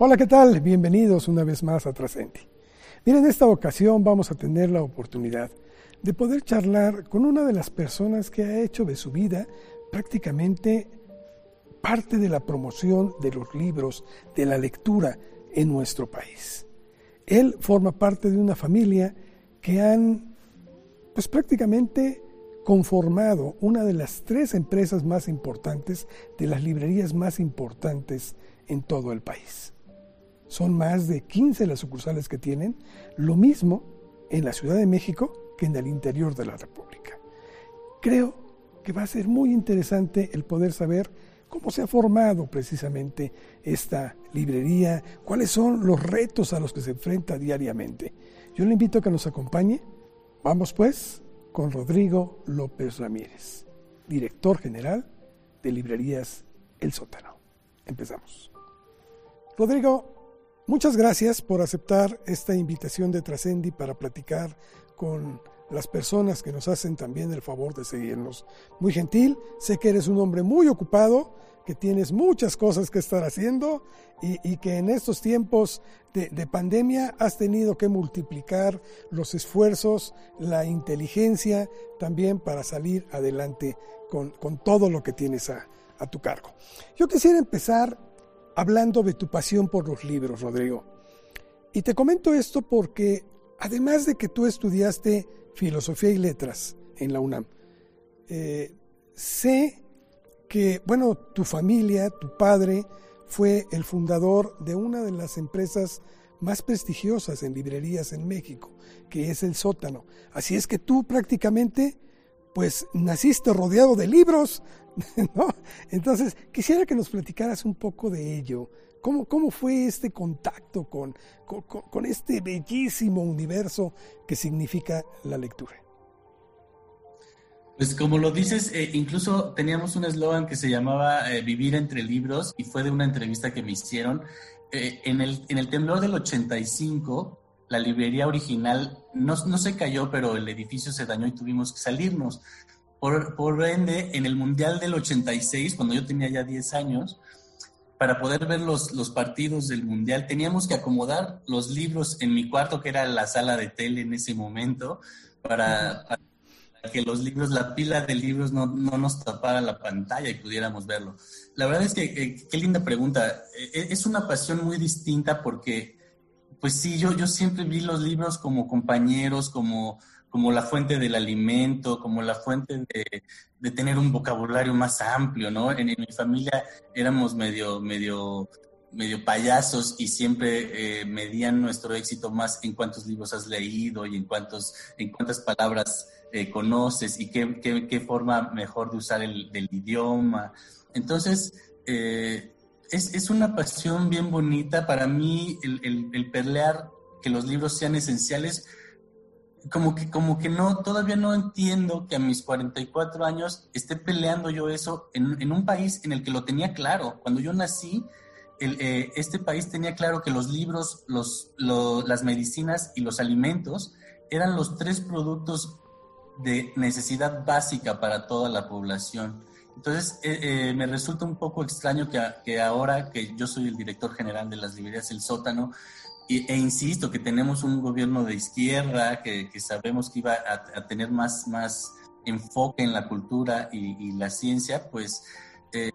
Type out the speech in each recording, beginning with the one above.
Hola, ¿qué tal? Bienvenidos una vez más a Trascendi. Miren, en esta ocasión vamos a tener la oportunidad de poder charlar con una de las personas que ha hecho de su vida prácticamente parte de la promoción de los libros, de la lectura en nuestro país. Él forma parte de una familia que han, pues prácticamente conformado una de las tres empresas más importantes, de las librerías más importantes en todo el país. Son más de 15 las sucursales que tienen, lo mismo en la Ciudad de México que en el interior de la República. Creo que va a ser muy interesante el poder saber cómo se ha formado precisamente esta librería, cuáles son los retos a los que se enfrenta diariamente. Yo le invito a que nos acompañe. Vamos pues con Rodrigo López Ramírez, director general de Librerías El Sótano. Empezamos. Rodrigo, Muchas gracias por aceptar esta invitación de Trascendi para platicar con las personas que nos hacen también el favor de seguirnos. Muy gentil, sé que eres un hombre muy ocupado, que tienes muchas cosas que estar haciendo y, que en estos tiempos de, pandemia has tenido que multiplicar los esfuerzos, la inteligencia también para salir adelante con, todo lo que tienes a, a tu cargo. Yo quisiera empezar hablando de tu pasión por los libros, Rodrigo. Y te comento esto porque, además de que tú estudiaste filosofía y letras en la UNAM, eh, sé que, bueno, tu familia, tu padre, fue el fundador de una de las empresas más prestigiosas en librerías en México, que es el sótano. Así es que tú prácticamente, pues, naciste rodeado de libros, Entonces, quisiera que nos platicaras un poco de ello. ¿Cómo, cómo fue este contacto con, con, este bellísimo universo que significa la lectura? Pues como lo dices, eh, incluso teníamos un eslogan que se llamaba eh, Vivir entre libros y fue de una entrevista que me hicieron. Eh, en, el, en el temblor del 85, la librería original no, no se cayó, pero el edificio se dañó y tuvimos que salirnos. Por, ende, en el Mundial del 86, cuando yo tenía ya 10 años, para poder ver los, los partidos del Mundial, teníamos que acomodar los libros en mi cuarto, que era la sala de tele en ese momento, para, que los libros, la pila de libros no, no, nos tapara la pantalla y pudiéramos verlo. La verdad es que, eh, qué linda pregunta. E, es una pasión muy distinta porque, pues sí, yo, yo siempre vi los libros como compañeros, como como la fuente del alimento, como la fuente de, tener un vocabulario más amplio, ¿no? En, mi familia éramos medio, medio, medio payasos y siempre eh, medían nuestro éxito más en cuántos libros has leído y en, cuántos, en cuántas palabras eh, conoces y qué, qué, forma mejor de usar el idioma. Entonces, eh, es, es, una pasión bien bonita para mí el, el, el perlear que los libros sean esenciales como que, como que no, todavía no entiendo que a mis 44 años esté peleando yo eso en, un país en el que lo tenía claro. Cuando yo nací, eh, este país tenía claro que los libros, los, las medicinas y los alimentos eran los tres productos de necesidad básica para toda la población. Entonces, eh, eh, me resulta un poco extraño que, que ahora que yo soy el director general de las librerías El Sótano, e, insisto que tenemos un gobierno de izquierda que, sabemos que iba a, tener más, más enfoque en la cultura y, la ciencia, pues eh,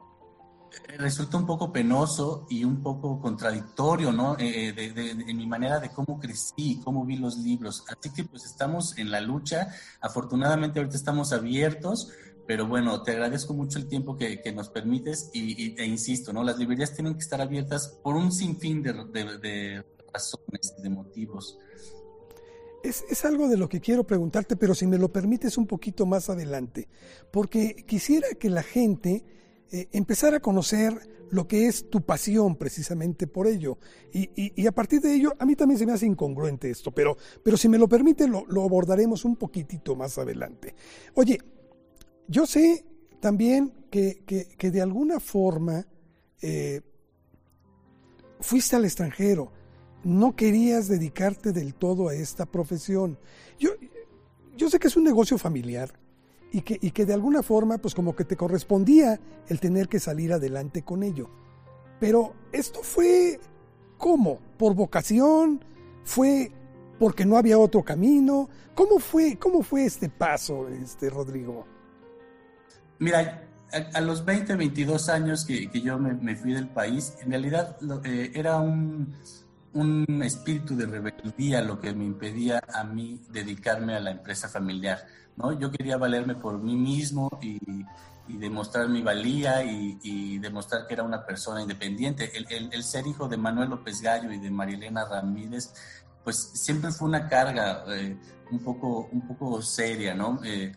resulta un poco penoso y un poco contradictorio, ¿no? Eh, de, en mi manera de cómo crecí, cómo vi los libros. Así que pues estamos en la lucha. Afortunadamente ahorita estamos abiertos, pero bueno, te agradezco mucho el tiempo que, nos permites y, e insisto, ¿no? Las librerías tienen que estar abiertas por un sinfín de, de razones, de motivos. Es, algo de lo que quiero preguntarte, pero si me lo permites un poquito más adelante, porque quisiera que la gente eh, empezara a conocer lo que es tu pasión precisamente por ello. Y, a partir de ello, a mí también se me hace incongruente esto, pero, pero si me lo permite, lo, abordaremos un poquitito más adelante. Oye, yo sé también que, de alguna forma eh, fuiste al extranjero no querías dedicarte del todo a esta profesión. Yo, yo sé que es un negocio familiar y que, y que de alguna forma, pues como que te correspondía el tener que salir adelante con ello. Pero esto fue ¿Cómo? ¿Por vocación? ¿Fue porque no había otro camino? ¿Cómo fue, cómo fue este paso, este, Rodrigo? Mira, a, los 20, 22 años que, yo me, fui del país, en realidad eh, era un, espíritu de rebeldía lo que me impedía a mí dedicarme a la empresa familiar. ¿no? Yo quería valerme por mí mismo y, demostrar mi valía y, demostrar que era una persona independiente. El, ser hijo de Manuel López Gallo y de Marilena Ramírez, pues siempre fue una carga eh, un, poco, un poco seria, ¿no? Eh,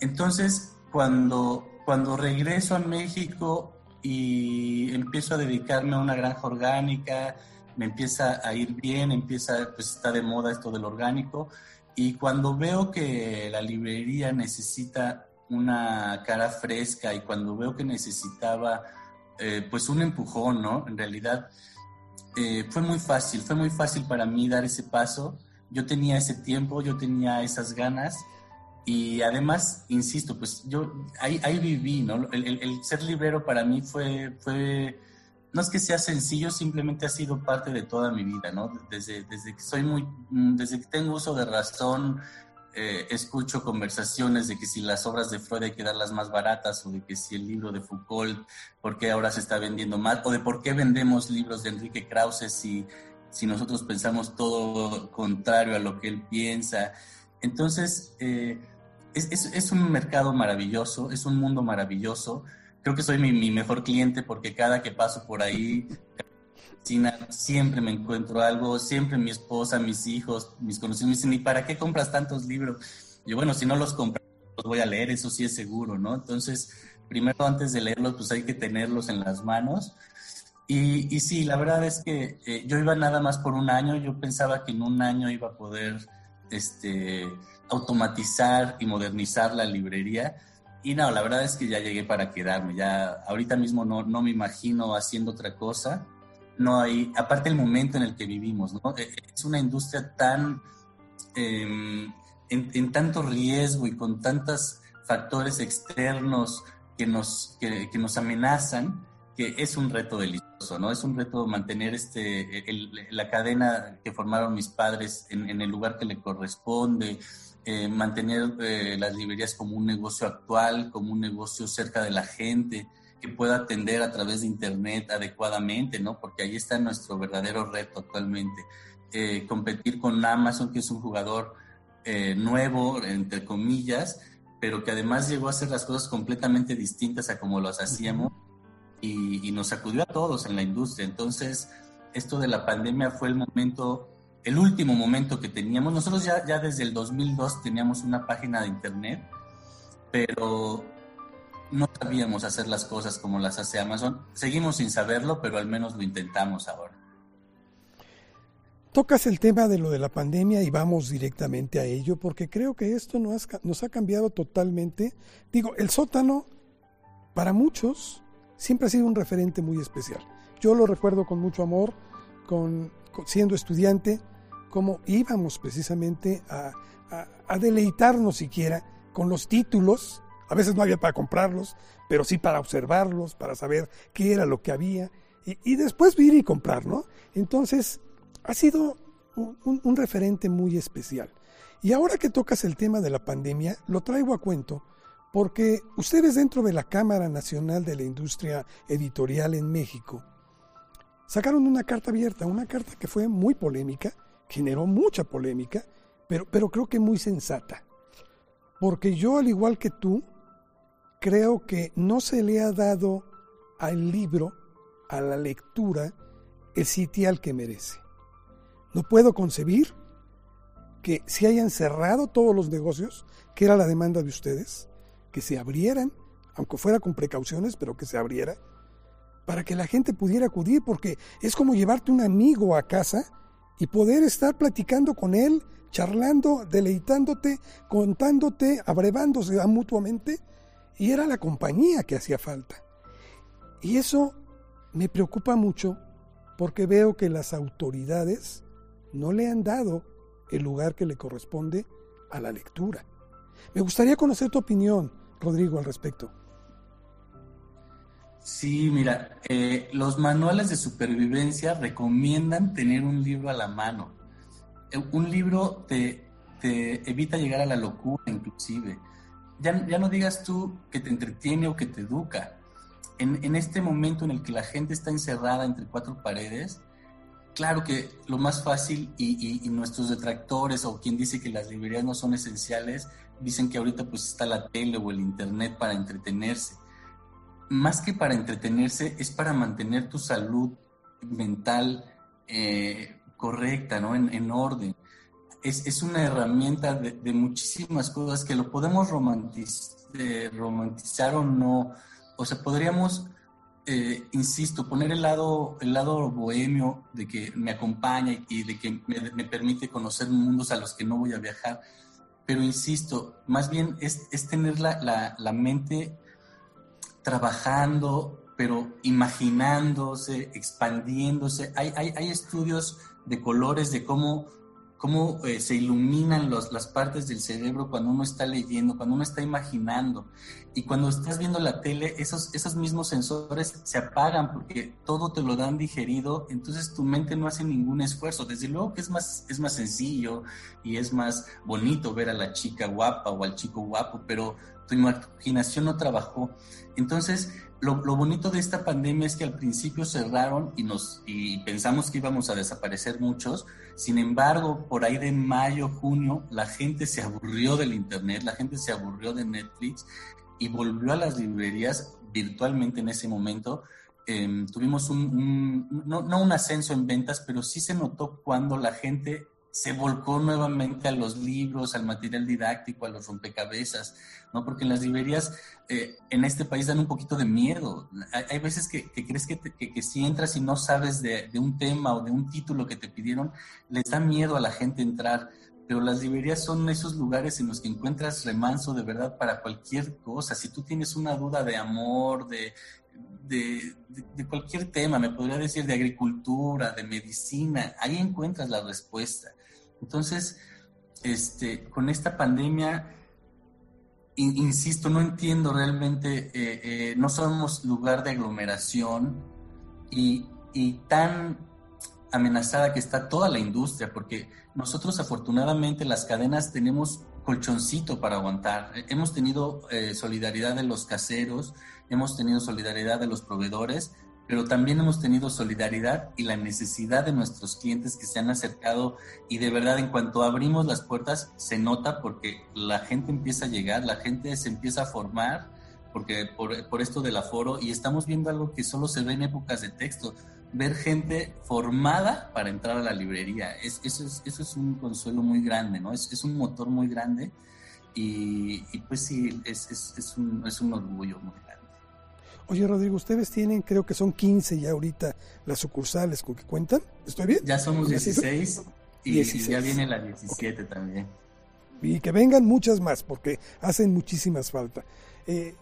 entonces, cuando, cuando regreso a México y empiezo a dedicarme a una granja orgánica, me empieza a ir bien, empieza, pues está de moda esto del orgánico, y cuando veo que la librería necesita una cara fresca y cuando veo que necesitaba eh, pues un empujón, ¿no? En realidad eh, fue muy fácil, fue muy fácil para mí dar ese paso. Yo tenía ese tiempo, yo tenía esas ganas y además, insisto, pues yo ahí, viví, ¿no? El, ser librero para mí fue, fue, no es que sea sencillo, simplemente ha sido parte de toda mi vida, ¿no? Desde, desde que soy muy, desde que tengo uso de razón, eh, escucho conversaciones de que si las obras de Freud hay que darlas más baratas o de que si el libro de Foucault, ¿por qué ahora se está vendiendo más? O de por qué vendemos libros de Enrique Krause si, si nosotros pensamos todo contrario a lo que él piensa. Entonces, eh, es, un mercado maravilloso, es un mundo maravilloso. Creo que soy mi, mejor cliente porque cada que paso por ahí, siempre me encuentro algo, siempre mi esposa, mis hijos, mis conocidos me dicen, ¿y para qué compras tantos libros? Y bueno, si no los compras, los voy a leer, eso sí es seguro, ¿no? Entonces, primero antes de leerlos, pues hay que tenerlos en las manos. Y, y sí, la verdad es que eh, yo iba nada más por un año, yo pensaba que en un año iba a poder, este, automatizar y modernizar la librería. Y no, la verdad es que ya llegué para quedarme. Ya ahorita mismo no, no me imagino haciendo otra cosa. No hay, aparte el momento en el que vivimos, ¿no? Eh, es una industria tan, em, en, tanto riesgo y con tantos factores externos que nos, que, nos amenazan, que es un reto delicioso, ¿no? Es un reto mantener este, la cadena que formaron mis padres en, en, el lugar que le corresponde, eh, mantener eh, las librerías como un negocio actual, como un negocio cerca de la gente, que pueda atender a través de Internet adecuadamente, ¿no? Porque ahí está nuestro verdadero reto actualmente. Eh, competir con Amazon, que es un jugador nuevo, entre comillas, pero que además llegó a hacer las cosas completamente distintas a como las hacíamos y, nos sacudió a todos en la industria. Entonces, esto de la pandemia fue el momento el último momento que teníamos. Nosotros ya, ya desde el 2002 teníamos una página de internet, pero no sabíamos hacer las cosas como las hace Amazon. Seguimos sin saberlo, pero al menos lo intentamos ahora. Tocas el tema de lo de la pandemia y vamos directamente a ello, porque creo que esto nos ha cambiado totalmente. Digo, el sótano, para muchos, siempre ha sido un referente muy especial. Yo lo recuerdo con mucho amor, con, siendo estudiante, cómo íbamos precisamente a, deleitarnos siquiera con los títulos. A veces no había para comprarlos, pero sí para observarlos, para saber qué era lo que había y, después ir y comprar, ¿no? Entonces, ha sido un, referente muy especial. Y ahora que tocas el tema de la pandemia, lo traigo a cuento porque ustedes dentro de la Cámara Nacional de la Industria Editorial en México sacaron una carta abierta, una carta que fue muy polémica, generó mucha polémica, pero, pero creo que muy sensata. Porque yo, al igual que tú, creo que no se le ha dado al libro, a la lectura, el sitial que merece. No puedo concebir que se hayan cerrado todos los negocios, que era la demanda de ustedes, que se abrieran, aunque fuera con precauciones, pero que se abriera, para que la gente pudiera acudir, porque es como llevarte un amigo a casa y poder estar platicando con él, charlando, deleitándote, contándote, abrevándose mutuamente, y era la compañía que hacía falta. Y eso me preocupa mucho porque veo que las autoridades no le han dado el lugar que le corresponde a la lectura. Me gustaría conocer tu opinión, Rodrigo, al respecto. Sí, mira, eh, los manuales de supervivencia recomiendan tener un libro a la mano. Eh, un libro te, evita llegar a la locura inclusive. Ya, ya, no digas tú que te entretiene o que te educa. En, este momento en el que la gente está encerrada entre cuatro paredes, claro que lo más fácil y, nuestros detractores o quien dice que las librerías no son esenciales, dicen que ahorita pues está la tele o el internet para entretenerse. Más que para entretenerse, es para mantener tu salud mental eh, correcta, ¿no? En, en orden. Es, es, una herramienta de, de, muchísimas cosas que lo podemos romantiz, eh, romantizar o no. O sea, podríamos eh, insisto, poner el lado, el lado bohemio de que me acompaña y de que me, permite conocer mundos a los que no voy a viajar. Pero insisto, más bien es, es tener la, la, la, mente trabajando, pero imaginándose, expandiéndose. Hay, hay estudios de colores de cómo cómo eh, se iluminan las partes del cerebro cuando uno está leyendo, cuando uno está imaginando. Y cuando estás viendo la tele, esos, esos mismos sensores se apagan porque todo te lo dan digerido, entonces tu mente no hace ningún esfuerzo. Desde luego que es más, es más sencillo y es más bonito ver a la chica guapa o al chico guapo, pero tu imaginación no trabajó. Entonces, lo, bonito de esta pandemia es que al principio cerraron y, nos, y pensamos que íbamos a desaparecer muchos. Sin embargo, por ahí de mayo, junio, la gente se aburrió del Internet, la gente se aburrió de Netflix y volvió a las librerías virtualmente en ese momento. Eh, tuvimos un, un no, no un ascenso en ventas, pero sí se notó cuando la gente se volcó nuevamente a los libros, al material didáctico, a los rompecabezas, ¿no? Porque las librerías eh, en este país dan un poquito de miedo. Hay, veces que, crees que, te, que, si entras y no sabes de, de, un tema o de un título que te pidieron, les da miedo a la gente entrar. Pero las librerías son esos lugares en los que encuentras remanso de verdad para cualquier cosa. Si tú tienes una duda de amor, de, de, de, de, cualquier tema, me podría decir de agricultura, de medicina, ahí encuentras la respuesta. Entonces, este, con esta pandemia, in, insisto, no entiendo realmente, eh, eh, no somos lugar de aglomeración y, y, tan amenazada que está toda la industria, porque nosotros afortunadamente las cadenas tenemos colchoncito para aguantar. Hemos tenido eh, solidaridad de los caseros, hemos tenido solidaridad de los proveedores, pero también hemos tenido solidaridad y la necesidad de nuestros clientes que se han acercado y de verdad en cuanto abrimos las puertas se nota porque la gente empieza a llegar, la gente se empieza a formar porque por, por esto del aforo y estamos viendo algo que solo se ve en épocas de texto, ver gente formada para entrar a la librería. Es, eso, es, eso es un consuelo muy grande, ¿no? Es, es un motor muy grande y, y pues sí, es, es, es, un, es un orgullo muy. Oye, Rodrigo, ustedes tienen, creo que son 15 ya ahorita las sucursales con que cuentan. ¿Estoy bien? Ya somos 16 y, 16. y ya viene la 17 okay. también. Y que vengan muchas más porque hacen muchísimas falta. Eh,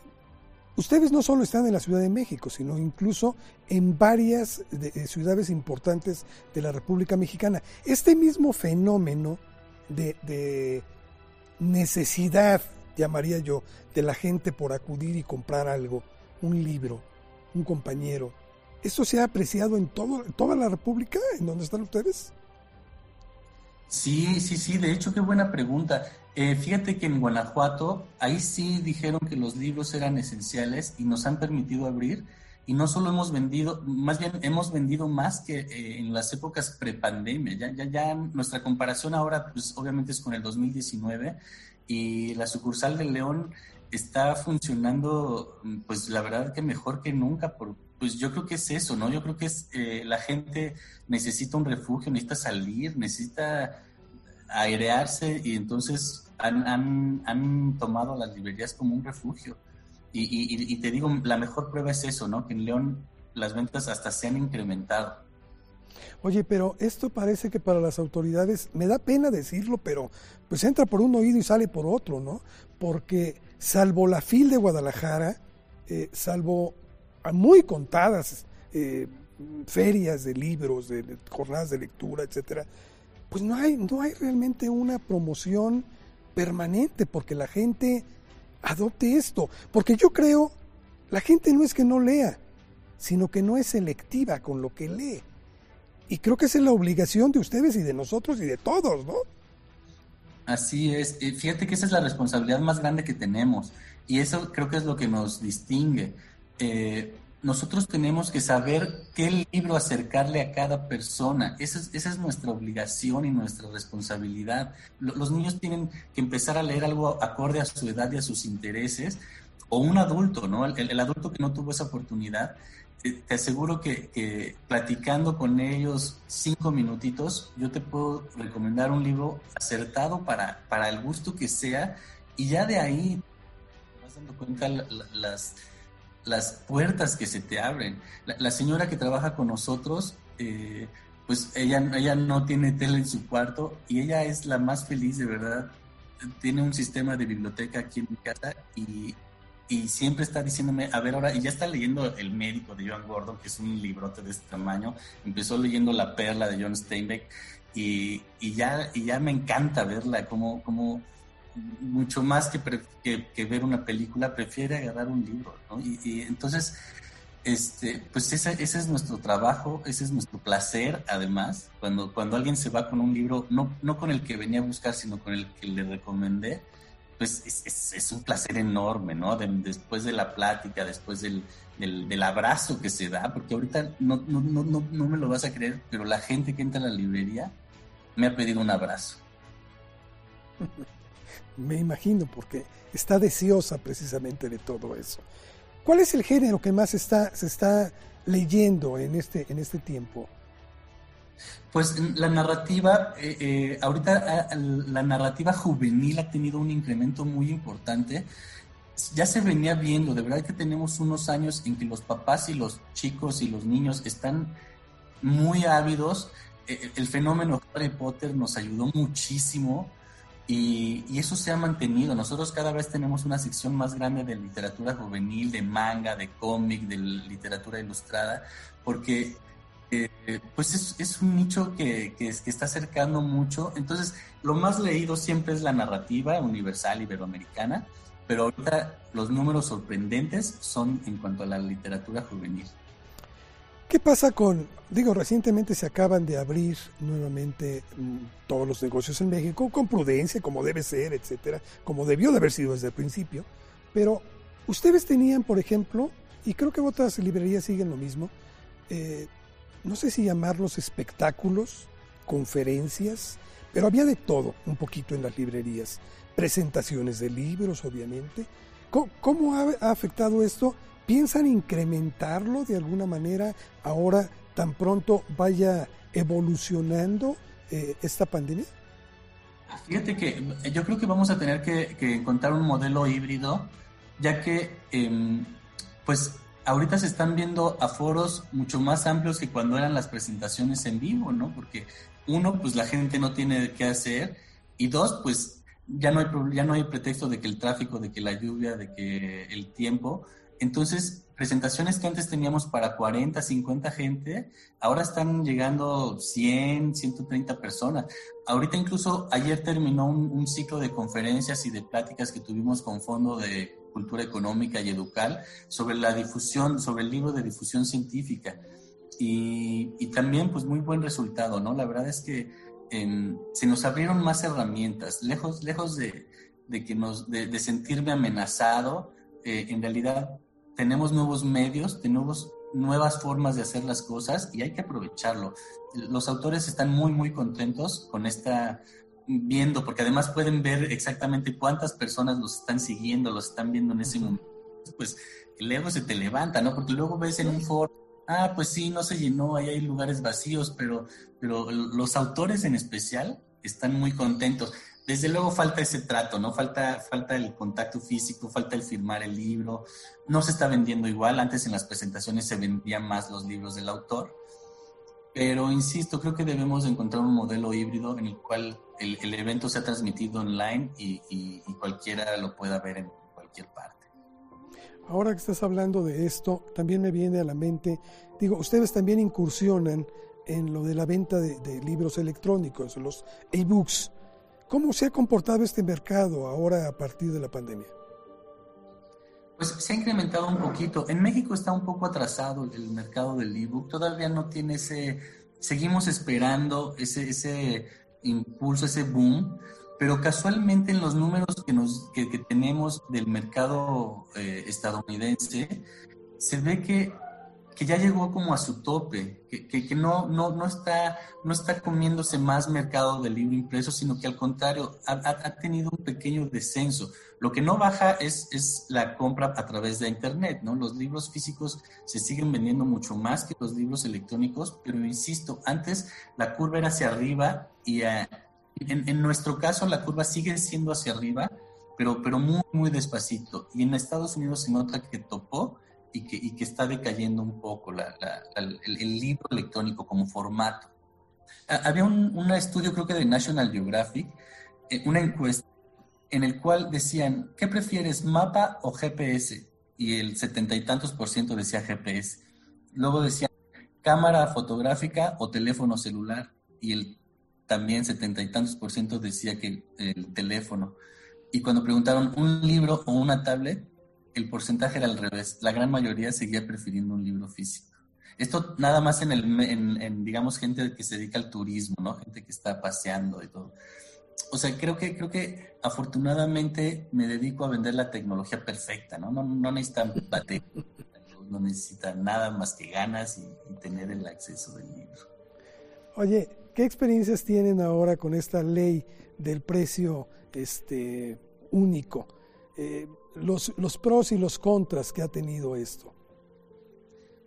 ustedes no solo están en la Ciudad de México, sino incluso en varias de, de ciudades importantes de la República Mexicana. Este mismo fenómeno de, de necesidad, llamaría yo, de la gente por acudir y comprar algo, un libro, un compañero. ¿Esto se ha apreciado en todo, toda la República, en donde están ustedes? Sí, sí, sí, de hecho, qué buena pregunta. Eh, fíjate que en Guanajuato, ahí sí dijeron que los libros eran esenciales y nos han permitido abrir. Y no solo hemos vendido, más bien hemos vendido más que eh, en las épocas prepandemia. Ya, ya, ya nuestra comparación ahora, pues obviamente es con el 2019 y la sucursal de León está funcionando, pues la verdad que mejor que nunca, por, pues yo creo que es eso, ¿no? Yo creo que es, eh, la gente necesita un refugio, necesita salir, necesita airearse y entonces han, han, han tomado las librerías como un refugio. Y, y, y, te digo, la mejor prueba es eso, ¿no? Que en León las ventas hasta se han incrementado. Oye, pero esto parece que para las autoridades, me da pena decirlo, pero pues entra por un oído y sale por otro, ¿no? Porque salvo la FIL de Guadalajara, eh, salvo a muy contadas eh, ferias de libros, de, de, jornadas de lectura, etcétera, pues no hay, no hay realmente una promoción permanente porque la gente adopte esto. Porque yo creo, la gente no es que no lea, sino que no es selectiva con lo que lee. Y creo que esa es la obligación de ustedes y de nosotros y de todos, ¿no? Así es. Fíjate que esa es la responsabilidad más grande que tenemos y eso creo que es lo que nos distingue. Eh, nosotros tenemos que saber qué libro acercarle a cada persona. Esa es, esa es nuestra obligación y nuestra responsabilidad. Los niños tienen que empezar a leer algo acorde a su edad y a sus intereses, o un adulto, ¿no? El, adulto que no tuvo esa oportunidad, te, aseguro que, que, platicando con ellos cinco minutitos, yo te puedo recomendar un libro acertado para, para el gusto que sea, y ya de ahí vas dando cuenta las las puertas que se te abren. La, señora que trabaja con nosotros, eh, pues ella, ella no tiene tele en su cuarto y ella es la más feliz, de verdad. Tiene un sistema de biblioteca aquí en mi casa y, y siempre está diciéndome, a ver ahora, y ya está leyendo El médico de Joan Gordon, que es un librote de este tamaño. Empezó leyendo La perla de John Steinbeck y, y ya, y ya me encanta verla, como... como mucho más que, que, ver una película, prefiere agarrar un libro, ¿no? Y, entonces, este, pues ese, ese, es nuestro trabajo, ese es nuestro placer, además, cuando, cuando alguien se va con un libro, no, no con el que venía a buscar, sino con el que le recomendé, pues es, un placer enorme, ¿no? después de la plática, después del, del, abrazo que se da, porque ahorita no, no, no, no me lo vas a creer, pero la gente que entra a la librería me ha pedido un abrazo. Me imagino, porque está deseosa precisamente de todo eso. ¿Cuál es el género que más está, se está leyendo en este, en este tiempo? Pues la narrativa, eh, eh, ahorita ah, la narrativa juvenil ha tenido un incremento muy importante. Ya se venía viendo, de verdad que tenemos unos años en que los papás y los chicos y los niños están muy ávidos. Eh, el fenómeno Harry Potter nos ayudó muchísimo y, eso se ha mantenido. Nosotros cada vez tenemos una sección más grande de literatura juvenil, de manga, de cómic, de literatura ilustrada, porque eh, pues es, un nicho que, que, que, está acercando mucho. Entonces, lo más leído siempre es la narrativa universal iberoamericana, pero ahorita los números sorprendentes son en cuanto a la literatura juvenil. ¿Qué pasa con, digo, recientemente se acaban de abrir nuevamente mm, todos los negocios en México con prudencia, como debe ser, etcétera, como debió de haber sido desde el principio, pero ustedes tenían, por ejemplo, y creo que otras librerías siguen lo mismo, eh, no sé si llamarlos espectáculos, conferencias, pero había de todo un poquito en las librerías, presentaciones de libros, obviamente. ¿Cómo, ha afectado esto ¿Piensan incrementarlo de alguna manera ahora tan pronto vaya evolucionando eh, esta pandemia? Fíjate que yo creo que vamos a tener que, encontrar un modelo híbrido, ya que em, pues ahorita se están viendo aforos mucho más amplios que cuando eran las presentaciones en vivo, ¿no? Porque uno, pues la gente no tiene qué hacer, y dos, pues ya no hay, ya no hay pretexto de que el tráfico, de que la lluvia, de que el tiempo, entonces, presentaciones que antes teníamos para 40, 50 gente, ahora están llegando 100, 130 personas. Ahorita incluso ayer terminó un, ciclo de conferencias y de pláticas que tuvimos con Fondo de Cultura Económica y Educal sobre la difusión, sobre el libro de difusión científica. Y, también, pues, muy buen resultado, ¿no? La verdad es que em, se nos abrieron más herramientas, lejos, lejos de, que nos, de, sentirme amenazado, eh, en realidad tenemos nuevos medios, tenemos nuevas formas de hacer las cosas y hay que aprovecharlo. Los autores están muy, muy contentos con esta viendo, porque además pueden ver exactamente cuántas personas los están siguiendo, los están viendo en ese momento. Pues el ego se te levanta, ¿no? Porque luego ves en un foro, ah, pues sí, no se llenó, ahí hay lugares vacíos, pero, pero los autores en especial están muy contentos desde luego falta ese trato, ¿no? Falta, falta el contacto físico, falta el firmar el libro. No se está vendiendo igual. Antes en las presentaciones se vendían más los libros del autor. Pero insisto, creo que debemos encontrar un modelo híbrido en el cual el, evento sea transmitido online y, y, cualquiera lo pueda ver en cualquier parte. Ahora que estás hablando de esto, también me viene a la mente, digo, ustedes también incursionan en lo de la venta de, de libros electrónicos, los e-books. ¿Cómo se ha comportado este mercado ahora a partir de la pandemia? Pues se ha incrementado un poquito. En México está un poco atrasado el mercado del ebook. Todavía no tiene ese, seguimos esperando ese, ese impulso, ese boom, pero casualmente en los números que, nos, que, tenemos del mercado eh, estadounidense, se ve que que ya llegó como a su tope, que, que, no, no, no, está, no está comiéndose más mercado del libro impreso, sino que al contrario, ha, ha, tenido un pequeño descenso. Lo que no baja es, es la compra a través de Internet, ¿no? Los libros físicos se siguen vendiendo mucho más que los libros electrónicos, pero insisto, antes la curva era hacia arriba y eh, en, en, nuestro caso la curva sigue siendo hacia arriba, pero, pero muy, muy despacito. Y en Estados Unidos se nota que topó y que, y que está decayendo un poco la, el, libro electrónico como formato. Había un, un, estudio, creo que de National Geographic, eh, una encuesta en el cual decían, ¿qué prefieres, mapa o GPS? Y el setenta y tantos por ciento decía GPS. Luego decían, cámara fotográfica o teléfono celular. Y el también setenta y tantos por ciento decía que el teléfono. Y cuando preguntaron un libro o una tablet, el porcentaje era al revés. La gran mayoría seguía prefiriendo un libro físico. Esto nada más en, el, digamos, gente que se dedica al turismo, ¿no? Gente que está paseando y todo. O sea, creo que, creo que afortunadamente me dedico a vender la tecnología perfecta, ¿no? No, no necesitan batería, no necesitan nada más que ganas y, y tener el acceso del libro. Oye, ¿qué experiencias tienen ahora con esta ley del precio este, único? Eh, los, los pros y los contras que ha tenido esto?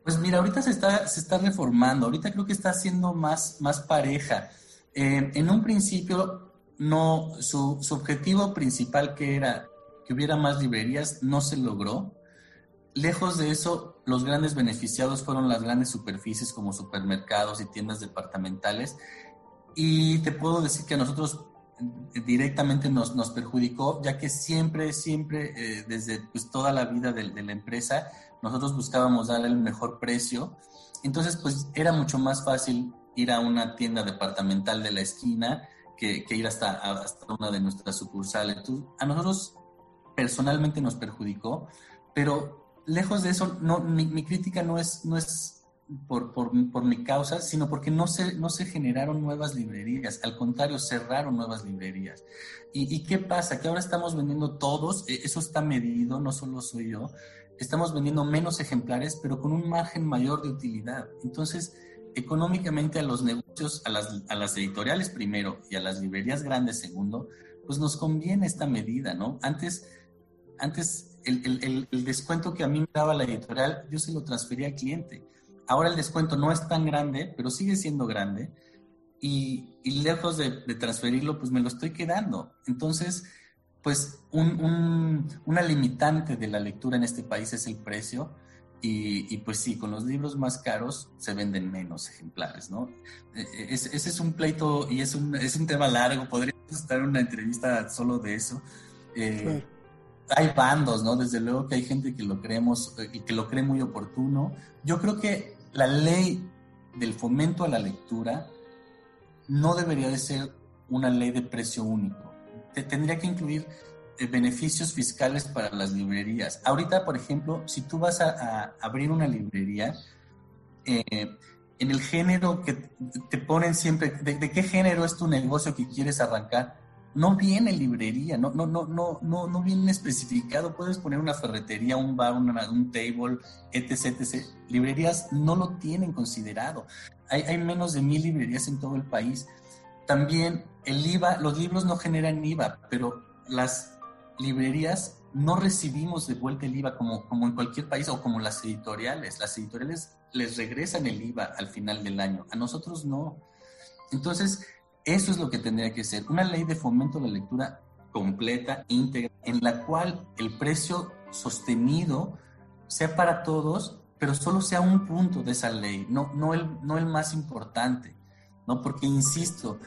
Pues mira, ahorita se está, se está reformando, ahorita creo que está siendo más, más pareja. Eh, en un principio, no, su, su, objetivo principal que era que hubiera más librerías no se logró. Lejos de eso, los grandes beneficiados fueron las grandes superficies como supermercados y tiendas departamentales. Y te puedo decir que a nosotros directamente nos, nos perjudicó, ya que siempre, siempre, eh, desde pues, toda la vida de, la empresa, nosotros buscábamos darle el mejor precio. Entonces, pues era mucho más fácil ir a una tienda departamental de la esquina que, ir hasta, hasta una de nuestras sucursales. a nosotros personalmente nos perjudicó, pero lejos de eso, no, mi, mi crítica no es, no es por, por, por, mi causa, sino porque no se, no se generaron nuevas librerías, al contrario, cerraron nuevas librerías. ¿Y, ¿Y, qué pasa? Que ahora estamos vendiendo todos, e, eso está medido, no solo soy yo, estamos vendiendo menos ejemplares, pero con un margen mayor de utilidad. Entonces, económicamente a los negocios, a las, a las editoriales primero y a las librerías grandes segundo, pues nos conviene esta medida, ¿no? Antes, antes el, el, el descuento que a mí me daba la editorial, yo se lo transfería al cliente Ahora el descuento no es tan grande, pero sigue siendo grande. Y, lejos de, transferirlo, pues me lo estoy quedando. Entonces, pues una limitante de la lectura en este país es el precio. Y, pues sí, con los libros más caros se venden menos ejemplares, ¿no? E, e, ese, es un pleito y es un, es un tema largo, podríamos estar en una entrevista solo de eso. Eh, hay bandos, ¿no? Desde luego que hay gente que lo creemos y que lo cree muy oportuno. Yo creo que la ley del fomento a la lectura no debería de ser una ley de precio único. tendría que incluir eh, beneficios fiscales para las librerías. Ahorita, por ejemplo, si tú vas a, abrir una librería, eh, en el género que te ponen siempre, de, qué género es tu negocio que quieres arrancar, no viene librería, no, no, no, no, no, no viene especificado. Puedes poner una ferretería, un bar, un table, etc, etc. Librerías no lo tienen considerado. Hay, hay menos de mil librerías en todo el país. También el IVA, los libros no generan IVA, pero las librerías no recibimos de vuelta el IVA como, como en cualquier país o como las editoriales. Las editoriales les regresan el IVA al final del año. A nosotros no. Entonces, eso es lo que tendría que ser, una ley de fomento de la lectura completa, íntegra, en la cual el precio sostenido sea para todos, pero solo sea un punto de esa ley, no, no, el, no el más importante, ¿no? Porque, insisto,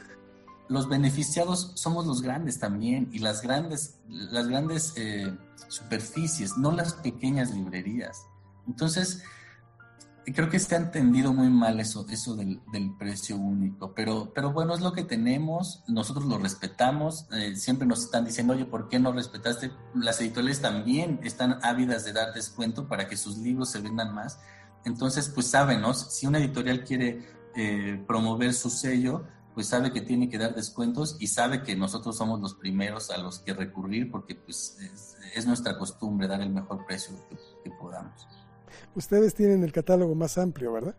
los beneficiados somos los grandes también y las grandes, las grandes eh, superficies, no las pequeñas librerías. Entonces, creo que se ha entendido muy mal eso, eso del, precio único, pero, pero bueno, es lo que tenemos, nosotros lo respetamos, eh, siempre nos están diciendo, oye, ¿por qué no respetaste? Las editoriales también están ávidas de dar descuento para que sus libros se vendan más. Entonces, pues saben, ¿no? Si una editorial quiere eh, promover su sello, pues sabe que tiene que dar descuentos y sabe que nosotros somos los primeros a los que recurrir porque pues es, nuestra costumbre dar el mejor precio que podamos. Ustedes tienen el catálogo más amplio, ¿verdad?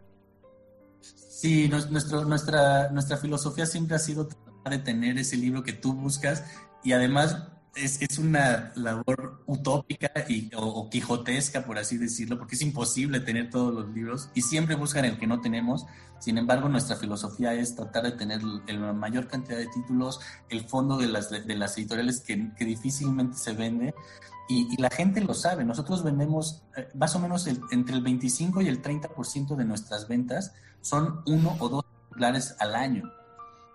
Sí, nuestra, nuestra filosofía siempre ha sido tratar de tener ese libro que tú buscas y además es, es una labor utópica y, o, quijotesca, por así decirlo, porque es imposible tener todos los libros y siempre buscan el que no tenemos. Sin embargo, nuestra filosofía es tratar de tener la mayor cantidad de títulos, el fondo de las, de las editoriales que, que difícilmente se vende y, la gente lo sabe. Nosotros vendemos eh, más o menos entre el 25 y el 30% de nuestras ventas son uno o dos ejemplares al año.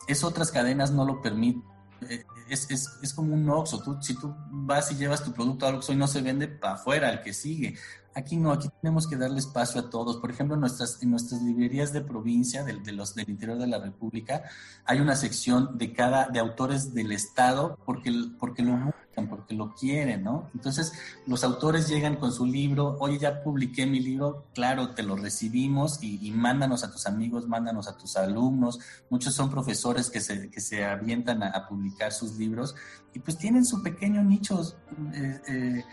Es otras cadenas no lo permiten. Es, es, es, como un Oxxo. Tú, si tú vas y llevas tu producto al Oxxo y no se vende, para afuera, al que sigue. Aquí no, aquí tenemos que darle espacio a todos. Por ejemplo, en nuestras, en nuestras librerías de provincia, de, de, los del interior de la República, hay una sección de cada, de autores del Estado, porque, porque lo buscan, porque lo quieren, ¿no? Entonces, los autores llegan con su libro, oye, ya publiqué mi libro, claro, te lo recibimos y, mándanos a tus amigos, mándanos a tus alumnos. Muchos son profesores que se, que se avientan a, publicar sus libros y pues tienen su pequeño nicho. Eh, eh,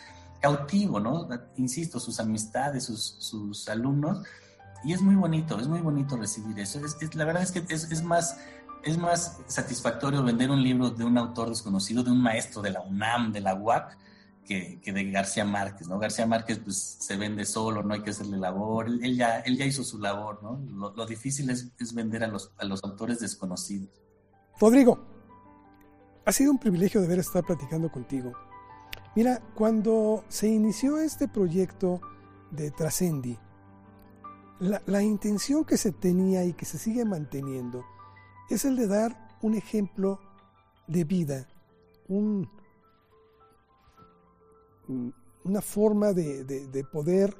cautivo, ¿no? Insisto, sus amistades, sus, sus alumnos, y es muy bonito, es muy bonito recibir eso. Es, la verdad es que es, es, más, es más satisfactorio vender un libro de un autor desconocido, de un maestro de la UNAM, de la UAC, que, que, de García Márquez, ¿no? García Márquez pues se vende solo, no hay que hacerle labor, él, ya, él ya hizo su labor, ¿no? Lo, difícil es, es, vender a los, a los autores desconocidos. Rodrigo, ha sido un privilegio de ver estar platicando contigo. Mira, cuando se inició este proyecto de Trascendi, la, intención que se tenía y que se sigue manteniendo es el de dar un ejemplo de vida, una forma de, poder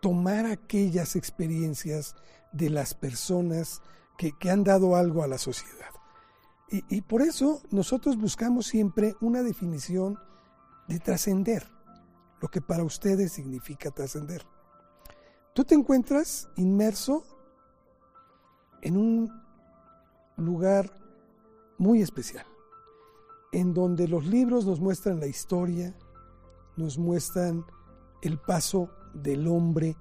tomar aquellas experiencias de las personas que, han dado algo a la sociedad. y por eso nosotros buscamos siempre una definición de trascender, lo que para ustedes significa trascender. Tú te encuentras inmerso en un lugar muy especial, en donde los libros nos muestran la historia, nos muestran el paso del hombre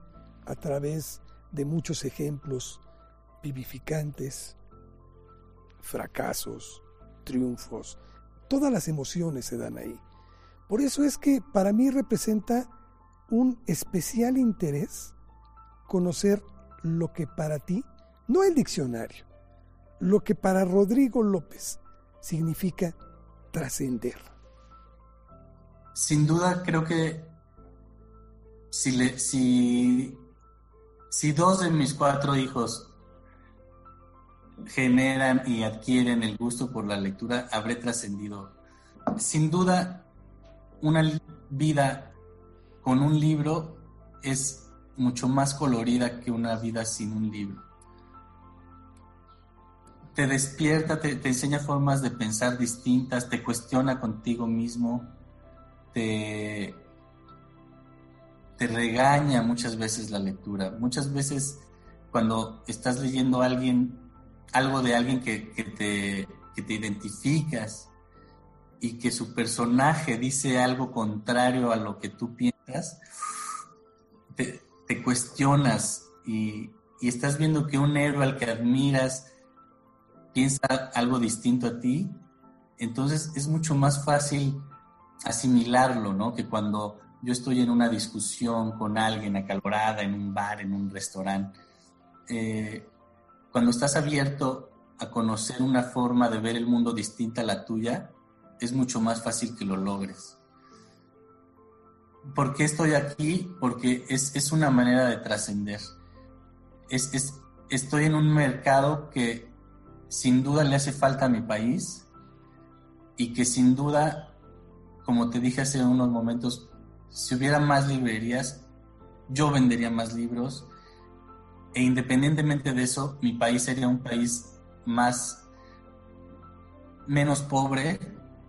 a través de muchos ejemplos vivificantes, fracasos, triunfos, todas las emociones se dan ahí. Por eso es que para mí representa un especial interés conocer lo que para ti, no el diccionario, lo que para Rodrigo López significa trascender. Sin duda creo que si, le, si, dos de mis cuatro hijos generan y adquieren el gusto por la lectura, habré trascendido. Sin duda, una vida con un libro es mucho más colorida que una vida sin un libro. Te despierta, te, enseña formas de pensar distintas, te cuestiona contigo mismo, te, te regaña muchas veces la lectura. Muchas veces cuando estás leyendo alguien, algo de alguien que, te, que te identificas, y que su personaje dice algo contrario a lo que tú piensas, te, cuestionas y, estás viendo que un héroe al que admiras piensa algo distinto a ti, entonces es mucho más fácil asimilarlo, ¿no? Que cuando yo estoy en una discusión con alguien acalorada, en un bar, en un restaurante, eh, cuando estás abierto a conocer una forma de ver el mundo distinta a la tuya, es mucho más fácil que lo logres. ¿Por qué estoy aquí? Porque es, una manera de trascender. Es, estoy en un mercado que sin duda le hace falta a mi país y que sin duda, como te dije hace unos momentos, si hubiera más librerías, yo vendería más libros e independientemente de eso, mi país sería un país más, menos pobre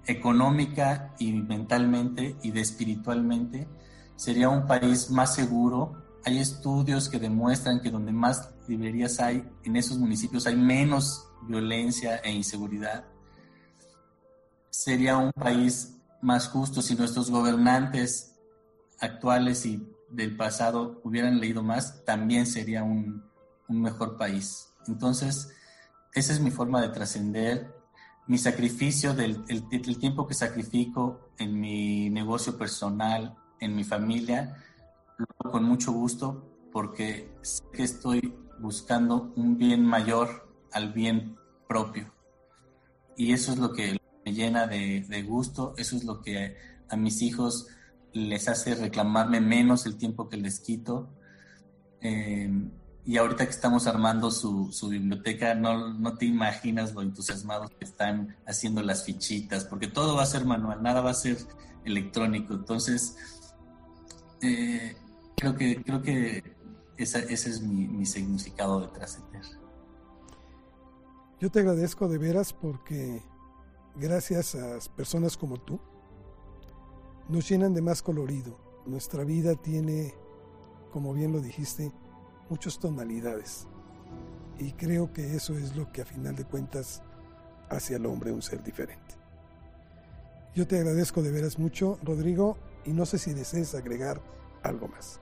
económica y mentalmente y de espiritualmente, sería un país más seguro. Hay estudios que demuestran que donde más librerías hay, en esos municipios hay menos violencia e inseguridad. Sería un país más justo si nuestros gobernantes actuales y del pasado hubieran leído más, también sería un, mejor país. Entonces, esa es mi forma de trascender, mi sacrificio del el, tiempo que sacrifico en mi negocio personal, en mi familia, con mucho gusto porque sé que estoy buscando un bien mayor al bien propio. Y eso es lo que me llena de, de gusto, eso es lo que a mis hijos les hace reclamarme menos el tiempo que les quito. Em, y ahorita que estamos armando su, biblioteca, no, no, te imaginas lo entusiasmados que están haciendo las fichitas, porque todo va a ser manual, nada va a ser electrónico. Entonces, eh, creo que, creo que ese es mi, significado de trascender. Yo te agradezco de veras porque gracias a personas como tú, nos llenan de más colorido. Nuestra vida tiene, como bien lo dijiste, muchas tonalidades. Y creo que eso es lo que a final de cuentas hace al hombre un ser diferente. Yo te agradezco de veras mucho, Rodrigo, y no sé si desees agregar algo más.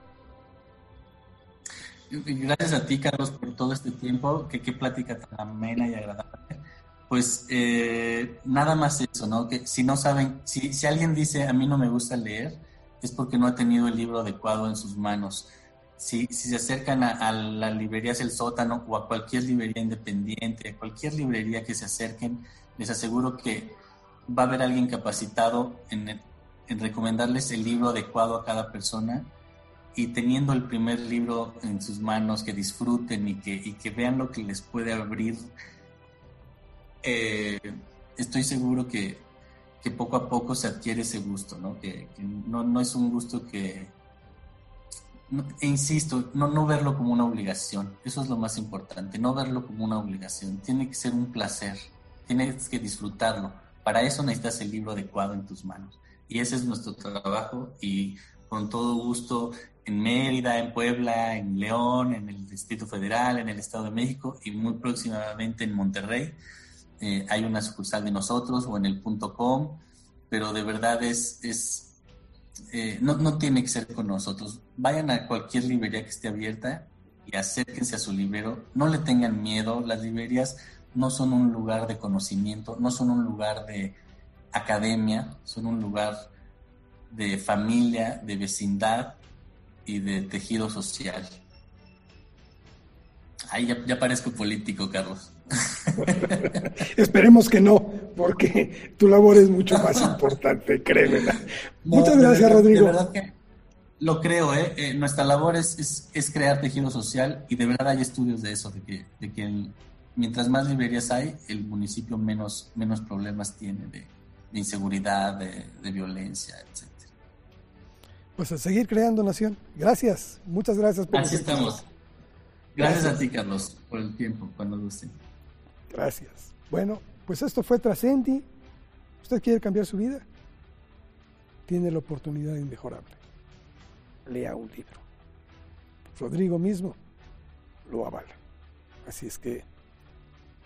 Gracias a ti, Carlos, por todo este tiempo. Que qué plática tan amena y agradable pues eh, nada más eso, ¿no? Que si no saben, si, si alguien dice a mí no me gusta leer, es porque no ha tenido el libro adecuado en sus manos. Si, si se acercan a, las librerías El Sótano o a cualquier librería independiente, a cualquier librería que se acerquen, les aseguro que va a haber alguien capacitado en, en recomendarles el libro adecuado a cada persona y teniendo el primer libro en sus manos, que disfruten y que, y que vean lo que les puede abrir eh, estoy seguro que, poco a poco se adquiere ese gusto, ¿no? Que, no, es un gusto que, e insisto, no, no verlo como una obligación, eso es lo más importante, no verlo como una obligación, tiene que ser un placer, tienes que disfrutarlo, para eso necesitas el libro adecuado en tus manos. Y ese es nuestro trabajo y con todo gusto en Mérida, en Puebla, en León, en el Distrito Federal, en el Estado de México y muy próximamente en Monterrey. Eh, hay una sucursal de nosotros o en el punto com, pero de verdad es, es eh, no, no, tiene que ser con nosotros. Vayan a cualquier librería que esté abierta y acérquense a su librero. No le tengan miedo. Las librerías no son un lugar de conocimiento, no son un lugar de academia, son un lugar de familia, de vecindad y de tejido social. Ahí ya, ya parezco político, Carlos. Esperemos que no, porque tu labor es mucho más importante, créeme. Muchas gracias, Rodrigo. De verdad que lo creo, ¿eh? eh nuestra labor es, es, crear tejido social y de verdad hay estudios de eso, de que, de que mientras más librerías hay, el municipio menos, menos problemas tiene de, inseguridad, de, violencia, etc. Pues a seguir creando nación. Gracias, muchas gracias. Por Así estamos. Gracias, a ti, Carlos, por el tiempo, cuando guste. Gracias. Bueno, pues esto fue Trascendi. ¿Usted quiere cambiar su vida? Tiene la oportunidad inmejorable. Lea un libro. Rodrigo mismo lo avala. Así es que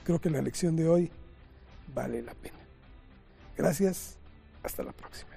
creo que la lección de hoy vale la pena. Gracias. Hasta la próxima.